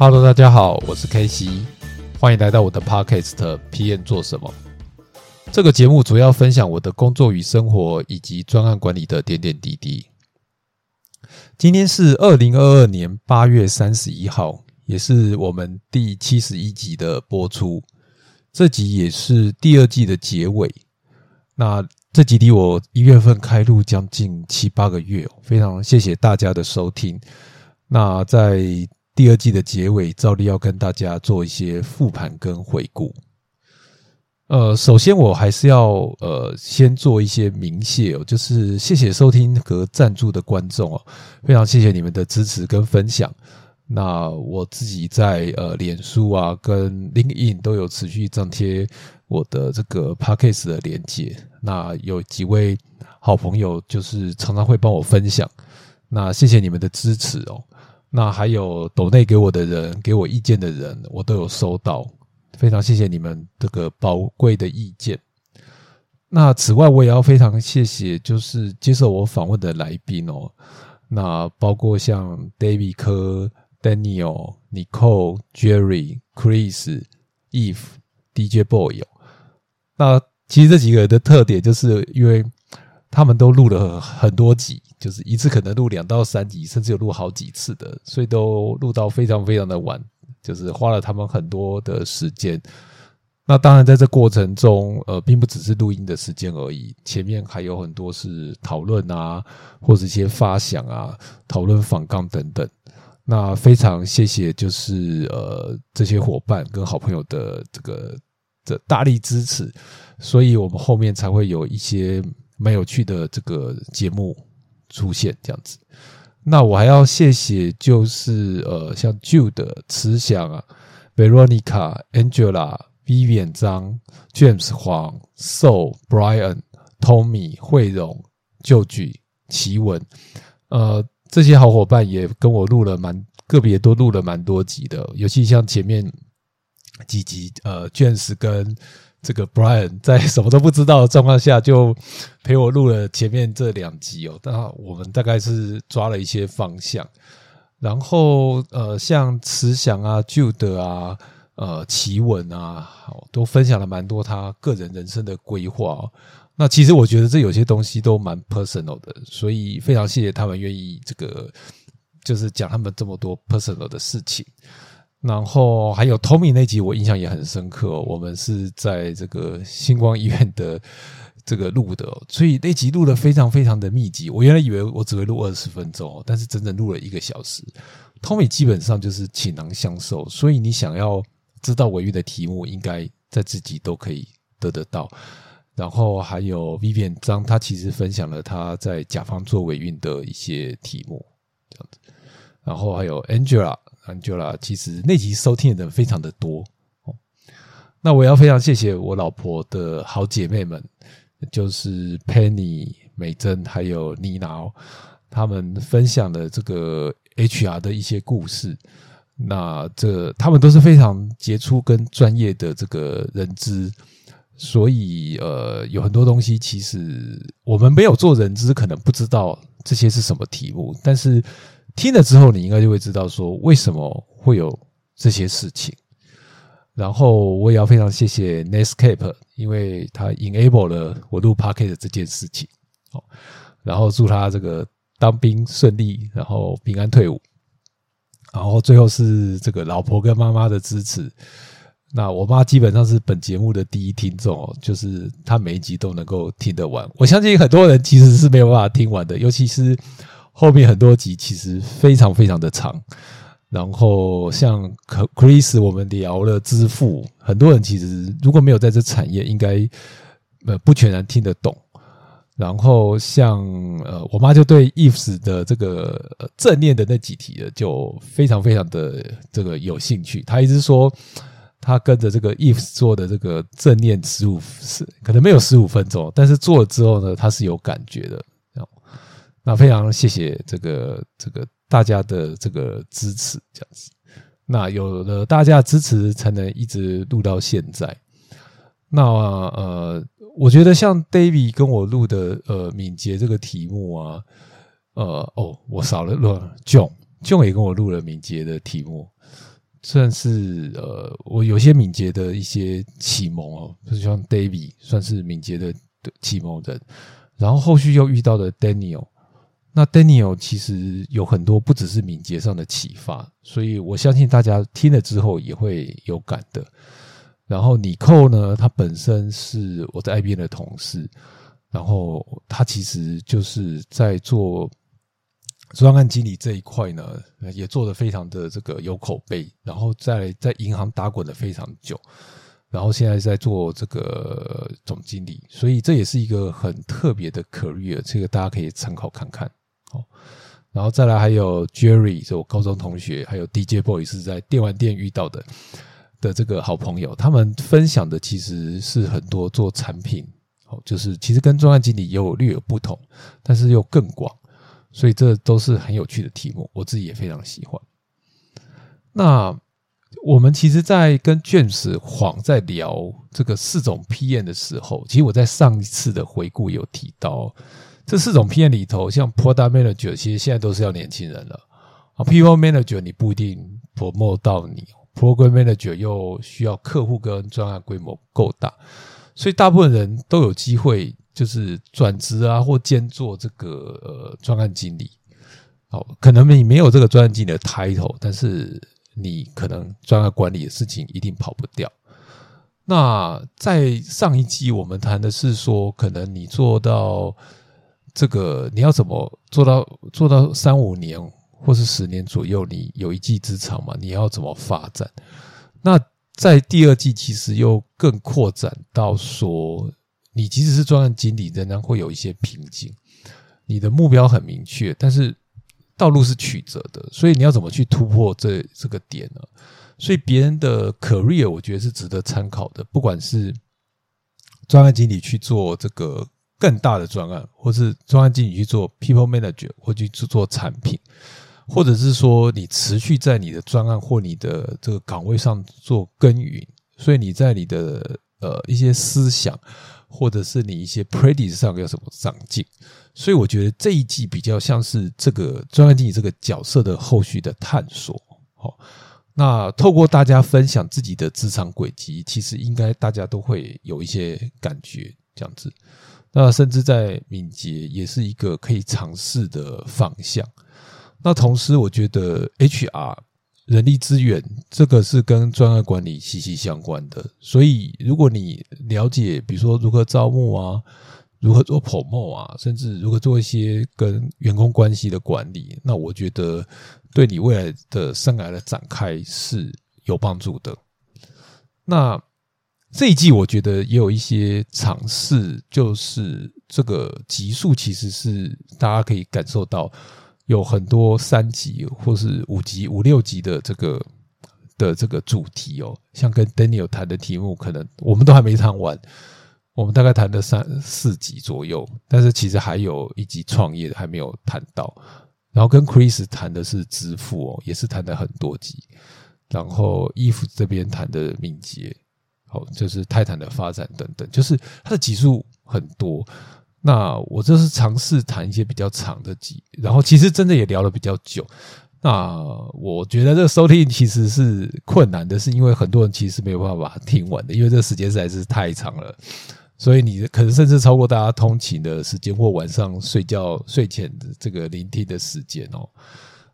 Hello，大家好，我是 K C，欢迎来到我的 Podcast PM 做什么？这个节目主要分享我的工作与生活，以及专案管理的点点滴滴。今天是二零二二年八月三十一号，也是我们第七十一集的播出。这集也是第二季的结尾。那这集离我一月份开录将近七八个月，非常谢谢大家的收听。那在第二季的结尾，照例要跟大家做一些复盘跟回顾。呃，首先我还是要呃先做一些鸣谢哦，就是谢谢收听和赞助的观众哦，非常谢谢你们的支持跟分享。那我自己在呃脸书啊跟 LinkedIn 都有持续张贴我的这个 Podcast 的连接。那有几位好朋友就是常常会帮我分享，那谢谢你们的支持哦。那还有抖内给我的人，给我意见的人，我都有收到。非常谢谢你们这个宝贵的意见。那此外，我也要非常谢谢，就是接受我访问的来宾哦。那包括像 David 科、Daniel、Nicole、Jerry、Chris、Eve、DJ Boy。那其实这几个人的特点，就是因为他们都录了很多集，就是一次可能录两到三集，甚至有录好几次的，所以都录到非常非常的晚。就是花了他们很多的时间，那当然在这过程中，呃，并不只是录音的时间而已，前面还有很多是讨论啊，或者一些发想啊，讨论访纲等等。那非常谢谢，就是呃这些伙伴跟好朋友的这个的大力支持，所以我们后面才会有一些蛮有趣的这个节目出现，这样子。那我还要谢谢，就是呃，像 Jude、慈祥啊、Veronica、Angela、Vivian 张、James 黄、So、Brian、Tommy、惠荣、旧举、奇文，呃，这些好伙伴也跟我录了蛮个别都录了蛮多集的，尤其像前面几集，呃，James 跟。这个 Brian 在什么都不知道的状况下，就陪我录了前面这两集哦。那我们大概是抓了一些方向，然后呃，像慈祥啊、Jude 啊、呃、奇文啊，都分享了蛮多他个人人生的规划。那其实我觉得这有些东西都蛮 personal 的，所以非常谢谢他们愿意这个，就是讲他们这么多 personal 的事情。然后还有 Tommy 那集，我印象也很深刻。我们是在这个星光医院的这个录的，所以那集录的非常非常的密集。我原来以为我只会录二十分钟，但是整整录了一个小时。Tommy 基本上就是倾囊相授，所以你想要知道尾韵的题目，应该在自己都可以得得到。然后还有 Vivian 张，他其实分享了他在甲方做尾韵的一些题目，这样子。然后还有 Angela。很久了，其实那集收听的人非常的多。那我要非常谢谢我老婆的好姐妹们，就是 Penny、美珍还有妮娜，他们分享的这个 HR 的一些故事。那这他们都是非常杰出跟专业的这个人资，所以呃，有很多东西其实我们没有做人资，可能不知道这些是什么题目，但是。听了之后，你应该就会知道说为什么会有这些事情。然后我也要非常谢谢 Netscape，因为他 enable 了我录 p a r k e t 这件事情。哦，然后祝他这个当兵顺利，然后平安退伍。然后最后是这个老婆跟妈妈的支持。那我妈基本上是本节目的第一听众哦，就是她每一集都能够听得完。我相信很多人其实是没有办法听完的，尤其是。后面很多集其实非常非常的长，然后像 Chris 我们聊了支付，很多人其实如果没有在这产业，应该呃不全然听得懂。然后像呃我妈就对 Ifs 的这个正念的那几题的就非常非常的这个有兴趣，她一直说她跟着这个 Ifs 做的这个正念十五是可能没有十五分钟，但是做了之后呢，她是有感觉的。那非常谢谢这个这个大家的这个支持，这样子。那有了大家支持，才能一直录到现在。那呃，我觉得像 David 跟我录的呃敏捷这个题目啊，呃哦，我少了录 John，John 也跟我录了敏捷的题目。算是呃，我有些敏捷的一些启蒙哦，就是像 David 算是敏捷的启蒙人，然后后续又遇到的 Daniel，那 Daniel 其实有很多不只是敏捷上的启发，所以我相信大家听了之后也会有感的。然后你寇呢，他本身是我在 IBM 的同事，然后他其实就是在做。专案经理这一块呢，也做得非常的这个有口碑，然后在在银行打滚了非常久，然后现在在做这个总经理，所以这也是一个很特别的 career，这个大家可以参考看看。哦，然后再来还有 Jerry，是我高中同学，还有 DJ Boy 是在电玩店遇到的的这个好朋友，他们分享的其实是很多做产品，哦，就是其实跟专案经理有略有不同，但是又更广。所以这都是很有趣的题目，我自己也非常喜欢。那我们其实，在跟 James 黄在聊这个四种 PM 的时候，其实我在上一次的回顾有提到，这四种 PM 里头，像 Product Manager，其实现在都是要年轻人了啊。People Manager 你不一定 promote 到你，Program Manager 又需要客户跟专案规模够大，所以大部分人都有机会。就是转职啊，或兼做这个呃专案经理，好，可能你没有这个专案经理的 title，但是你可能专案管理的事情一定跑不掉。那在上一季我们谈的是说，可能你做到这个，你要怎么做到做到三五年或是十年左右，你有一技之长嘛？你要怎么发展？那在第二季其实又更扩展到说。你即使是专案经理，仍然会有一些瓶颈。你的目标很明确，但是道路是曲折的，所以你要怎么去突破这这个点呢？所以别人的 career 我觉得是值得参考的，不管是专案经理去做这个更大的专案，或是专案经理去做 people manager，或去做做产品，或者是说你持续在你的专案或你的这个岗位上做耕耘，所以你在你的呃一些思想。或者是你一些 practice 上有什么长进，所以我觉得这一季比较像是这个专案经理这个角色的后续的探索。好，那透过大家分享自己的职场轨迹，其实应该大家都会有一些感觉这样子。那甚至在敏捷也是一个可以尝试的方向。那同时，我觉得 HR。人力资源这个是跟专案管理息息相关的，所以如果你了解，比如说如何招募啊，如何做 promo 啊，甚至如何做一些跟员工关系的管理，那我觉得对你未来的生涯的展开是有帮助的。那这一季我觉得也有一些尝试，就是这个级数其实是大家可以感受到。有很多三级或是五级、五六级的这个的这个主题哦，像跟 Daniel 谈的题目，可能我们都还没谈完，我们大概谈的三四级左右，但是其实还有一级创业还没有谈到。然后跟 Chris 谈的是支付哦，也是谈了很多级。然后衣服这边谈的敏捷，好，就是泰坦的发展等等，就是它的级数很多。那我这是尝试谈一些比较长的集，然后其实真的也聊了比较久。那我觉得这个收听其实是困难的，是因为很多人其实没有办法把它听完的，因为这个时间实在是太长了。所以你可能甚至超过大家通勤的时间或晚上睡觉睡前的这个聆听的时间哦。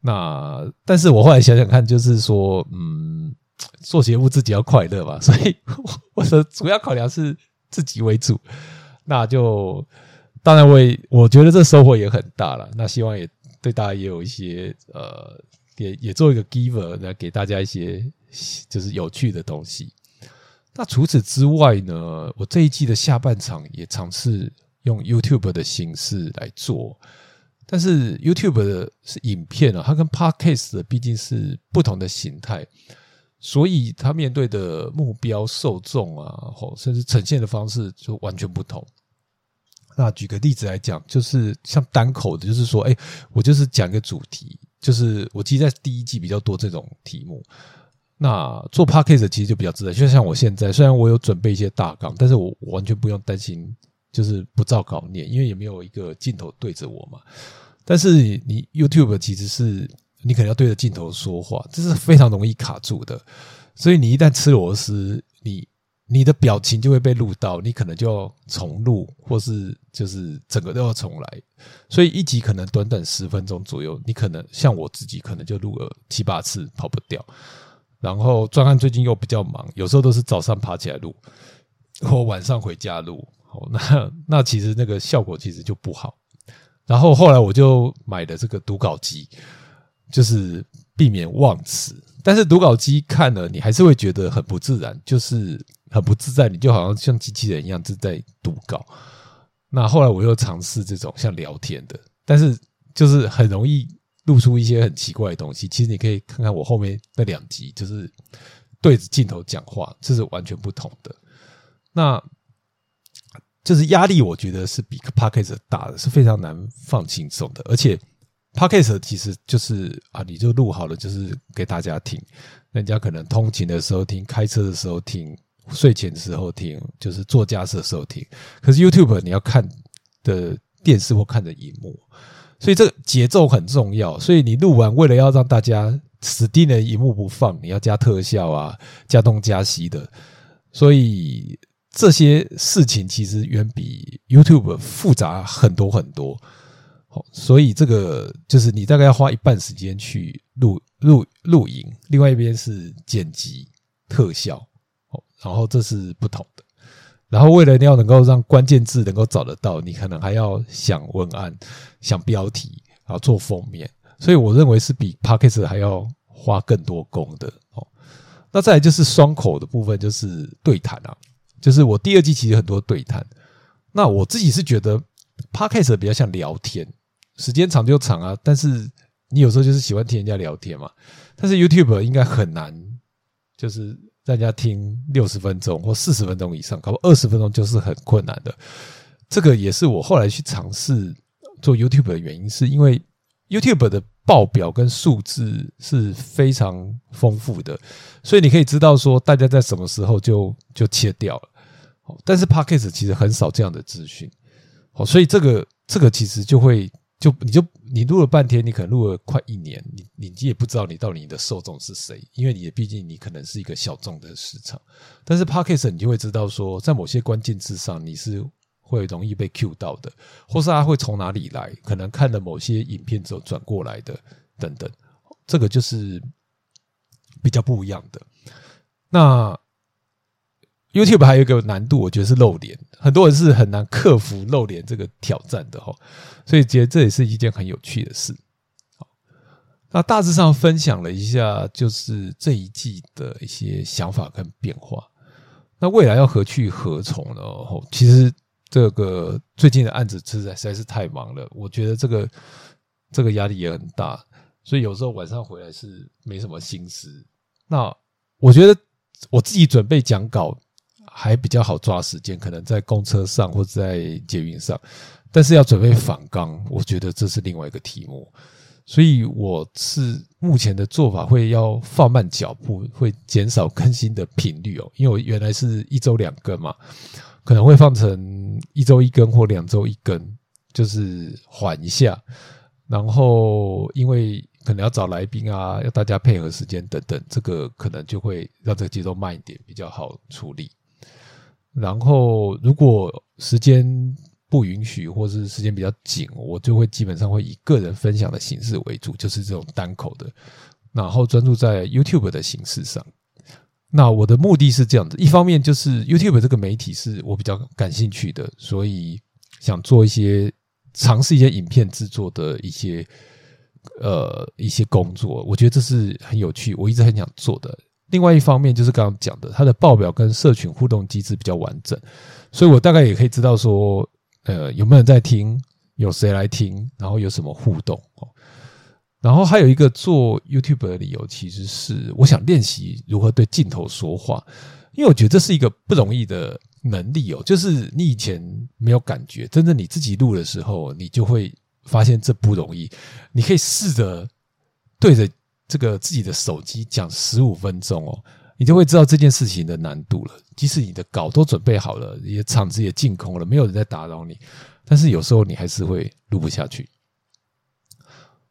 那但是我后来想想看，就是说，嗯，做节目自己要快乐嘛，所以我的主要考量是自己为主，那就。当然，我也我觉得这收获也很大了。那希望也对大家也有一些呃，也也做一个 giver 来给大家一些就是有趣的东西。那除此之外呢，我这一季的下半场也尝试用 YouTube 的形式来做，但是 YouTube 的是影片啊，它跟 Podcast 的毕竟是不同的形态，所以他面对的目标受众啊，或甚至呈现的方式就完全不同。那举个例子来讲，就是像单口的，就是说，哎，我就是讲一个主题，就是我其实，在第一季比较多这种题目。那做 p a c k a g e 其实就比较自然，就像我现在，虽然我有准备一些大纲，但是我完全不用担心，就是不照稿念，因为也没有一个镜头对着我嘛。但是你 YouTube 其实是你可能要对着镜头说话，这是非常容易卡住的。所以你一旦吃螺丝，你你的表情就会被录到，你可能就要重录，或是就是整个都要重来。所以一集可能短短十分钟左右，你可能像我自己可能就录了七八次，跑不掉。然后专案最近又比较忙，有时候都是早上爬起来录，或晚上回家录。哦，那那其实那个效果其实就不好。然后后来我就买了这个读稿机，就是避免忘词。但是读稿机看了，你还是会觉得很不自然，就是很不自在，你就好像像机器人一样是在读稿。那后来我又尝试这种像聊天的，但是就是很容易录出一些很奇怪的东西。其实你可以看看我后面那两集，就是对着镜头讲话，这是完全不同的。那。就是压力，我觉得是比 p a c k a g e 大的，是非常难放轻松的。而且 p a c k a g e 其实就是啊，你就录好了，就是给大家听。人家可能通勤的时候听，开车的时候听，睡前的时候听，就是做家事的时候听。可是 YouTube 你要看的电视或看的荧幕，所以这个节奏很重要。所以你录完，为了要让大家死定了荧幕不放，你要加特效啊，加东加西的，所以。这些事情其实远比 YouTube 复杂很多很多，好，所以这个就是你大概要花一半时间去录录录影，另外一边是剪辑特效，哦，然后这是不同的。然后为了你要能够让关键字能够找得到，你可能还要想文案、想标题，然后做封面，所以我认为是比 p o c k e t 还要花更多功的哦。那再来就是双口的部分，就是对谈啊。就是我第二季其实很多对谈，那我自己是觉得 podcast 比较像聊天，时间长就长啊。但是你有时候就是喜欢听人家聊天嘛。但是 YouTube 应该很难，就是让人家听六十分钟或四十分钟以上，搞不二十分钟就是很困难的。这个也是我后来去尝试做 YouTube 的原因，是因为 YouTube 的报表跟数字是非常丰富的，所以你可以知道说大家在什么时候就就切掉了。但是 Podcast 其实很少这样的资讯，好，所以这个这个其实就会就你就你录了半天，你可能录了快一年，你你也不知道你到底你的受众是谁，因为你毕竟你可能是一个小众的市场。但是 Podcast 你就会知道说，在某些关键字上你是会容易被 Q 到的，或是他会从哪里来，可能看了某些影片之后转过来的等等，这个就是比较不一样的。那。YouTube 还有一个难度，我觉得是露脸，很多人是很难克服露脸这个挑战的哈，所以觉得这也是一件很有趣的事。好，那大致上分享了一下，就是这一季的一些想法跟变化。那未来要何去何从呢？哦，其实这个最近的案子实在实在是太忙了，我觉得这个这个压力也很大，所以有时候晚上回来是没什么心思。那我觉得我自己准备讲稿。还比较好抓时间，可能在公车上或者在捷运上，但是要准备反纲，我觉得这是另外一个题目。所以我是目前的做法会要放慢脚步，会减少更新的频率哦。因为我原来是一周两更嘛，可能会放成一周一更或两周一更，就是缓一下。然后因为可能要找来宾啊，要大家配合时间等等，这个可能就会让这个节奏慢一点，比较好处理。然后，如果时间不允许，或是时间比较紧，我就会基本上会以个人分享的形式为主，就是这种单口的，然后专注在 YouTube 的形式上。那我的目的是这样子：一方面就是 YouTube 这个媒体是我比较感兴趣的，所以想做一些尝试一些影片制作的一些呃一些工作，我觉得这是很有趣，我一直很想做的。另外一方面就是刚刚讲的，它的报表跟社群互动机制比较完整，所以我大概也可以知道说，呃，有没有人在听，有谁来听，然后有什么互动哦。然后还有一个做 YouTube 的理由，其实是我想练习如何对镜头说话，因为我觉得这是一个不容易的能力哦。就是你以前没有感觉，真正你自己录的时候，你就会发现这不容易。你可以试着对着。这个自己的手机讲十五分钟哦，你就会知道这件事情的难度了。即使你的稿都准备好了，也场子也净空了，没有人在打扰你，但是有时候你还是会录不下去。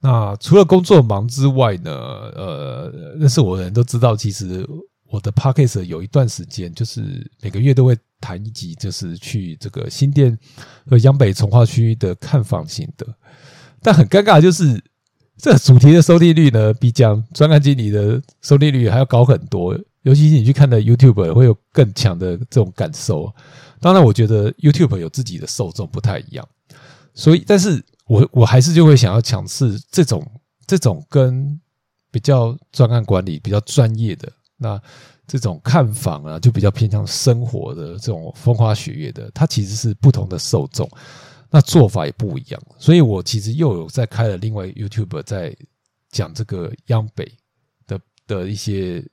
那除了工作忙之外呢，呃，认识我的人都知道，其实我的 p a c k a g e 有一段时间，就是每个月都会谈一集，就是去这个新店和央北从化区的看房心得。但很尴尬，就是这主题的收听率呢，比讲专案经理的收听率还要高很多。尤其是你去看的 YouTube，会有更强的这种感受。当然，我觉得 YouTube 有自己的受众不太一样，所以，但是。我我还是就会想要强势这种这种跟比较专案管理比较专业的那这种看法啊，就比较偏向生活的这种风花雪月的，它其实是不同的受众，那做法也不一样。所以我其实又有在开了另外 YouTube 在讲这个央北的的一些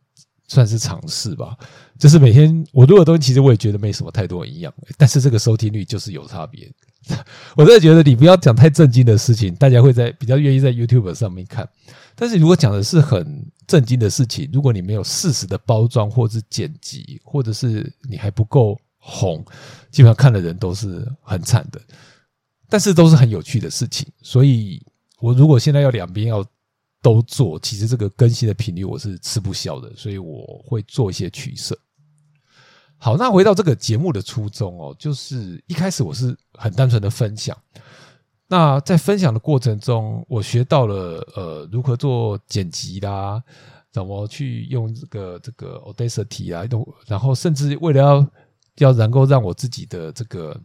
算是尝试吧，就是每天我录的东西，其实我也觉得没什么太多营养，但是这个收听率就是有差别。我真的觉得你不要讲太震惊的事情，大家会在比较愿意在 YouTube 上面看。但是如果讲的是很震惊的事情，如果你没有适时的包装或是剪辑，或者是你还不够红，基本上看的人都是很惨的。但是都是很有趣的事情，所以我如果现在要两边要都做，其实这个更新的频率我是吃不消的，所以我会做一些取舍。好，那回到这个节目的初衷哦，就是一开始我是很单纯的分享。那在分享的过程中，我学到了呃如何做剪辑啦，怎么去用这个这个 Audacity 啊，然后甚至为了要要能够让我自己的这个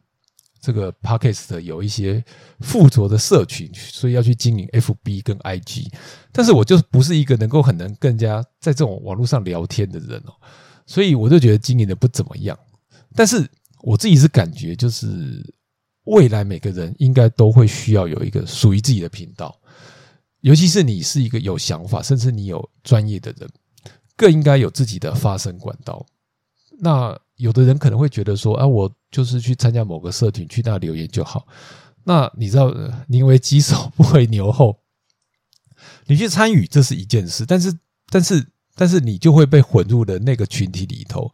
这个 Podcast 有一些附着的社群，所以要去经营 FB 跟 IG。但是我就不是一个能够很能更加在这种网络上聊天的人哦。所以我就觉得经营的不怎么样，但是我自己是感觉，就是未来每个人应该都会需要有一个属于自己的频道，尤其是你是一个有想法，甚至你有专业的人，更应该有自己的发声管道。那有的人可能会觉得说，啊，我就是去参加某个社群，去那留言就好。那你知道，宁为鸡首不为牛后，你去参与这是一件事，但是，但是。但是你就会被混入了那个群体里头，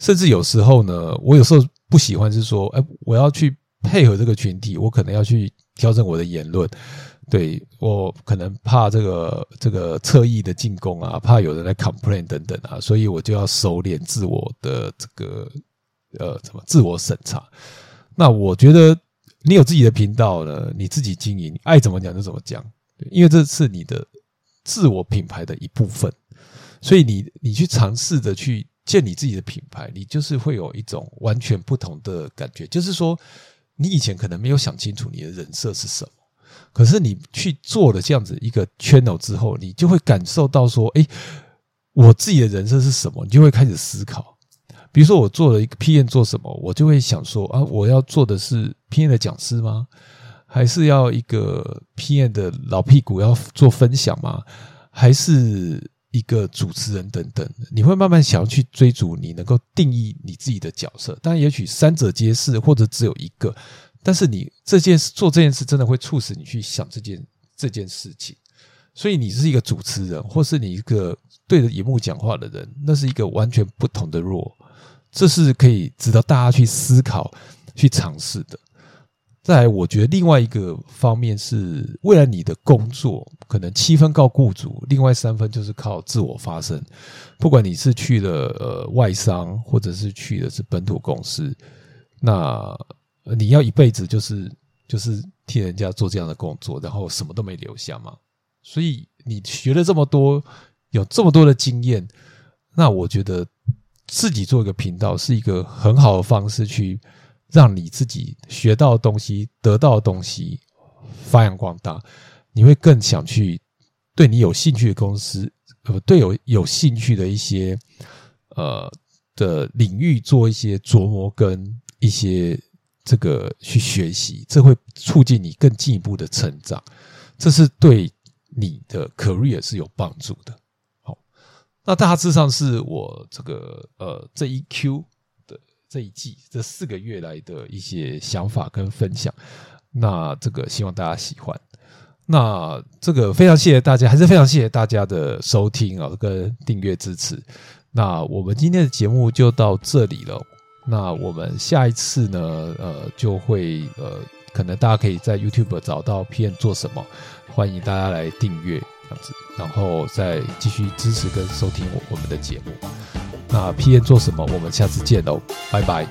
甚至有时候呢，我有时候不喜欢是说，哎，我要去配合这个群体，我可能要去调整我的言论，对我可能怕这个这个侧翼的进攻啊，怕有人来 complain 等等啊，所以我就要收敛自我的这个呃，怎么自我审查？那我觉得你有自己的频道呢，你自己经营，爱怎么讲就怎么讲，因为这是你的自我品牌的一部分。所以你你去尝试着去建立自己的品牌，你就是会有一种完全不同的感觉。就是说，你以前可能没有想清楚你的人设是什么，可是你去做了这样子一个 channel 之后，你就会感受到说，哎，我自己的人设是什么？你就会开始思考。比如说，我做了一个 P N 做什么，我就会想说啊，我要做的是 P N 的讲师吗？还是要一个 P N 的老屁股要做分享吗？还是？一个主持人等等，你会慢慢想要去追逐你能够定义你自己的角色，但也许三者皆是，或者只有一个。但是你这件事做这件事，真的会促使你去想这件这件事情。所以你是一个主持人，或是你一个对着荧幕讲话的人，那是一个完全不同的弱，这是可以值得大家去思考、去尝试的。再来，我觉得另外一个方面是，未来你的工作可能七分靠雇主，另外三分就是靠自我发声。不管你是去了呃外商，或者是去的是本土公司，那你要一辈子就是就是替人家做这样的工作，然后什么都没留下嘛。所以你学了这么多，有这么多的经验，那我觉得自己做一个频道是一个很好的方式去。让你自己学到的东西、得到的东西发扬光大，你会更想去对你有兴趣的公司，呃，对有有兴趣的一些呃的领域做一些琢磨跟一些这个去学习，这会促进你更进一步的成长，这是对你的 career 是有帮助的。好，那大致上是我这个呃这一 Q 的。这一季这四个月来的一些想法跟分享，那这个希望大家喜欢。那这个非常谢谢大家，还是非常谢谢大家的收听啊，跟订阅支持。那我们今天的节目就到这里了。那我们下一次呢，呃，就会呃可能大家可以在 YouTube 找到 PN 做什么，欢迎大家来订阅这样子，然后再继续支持跟收听我我们的节目。那 PN 做什么？我们下次见喽，拜拜。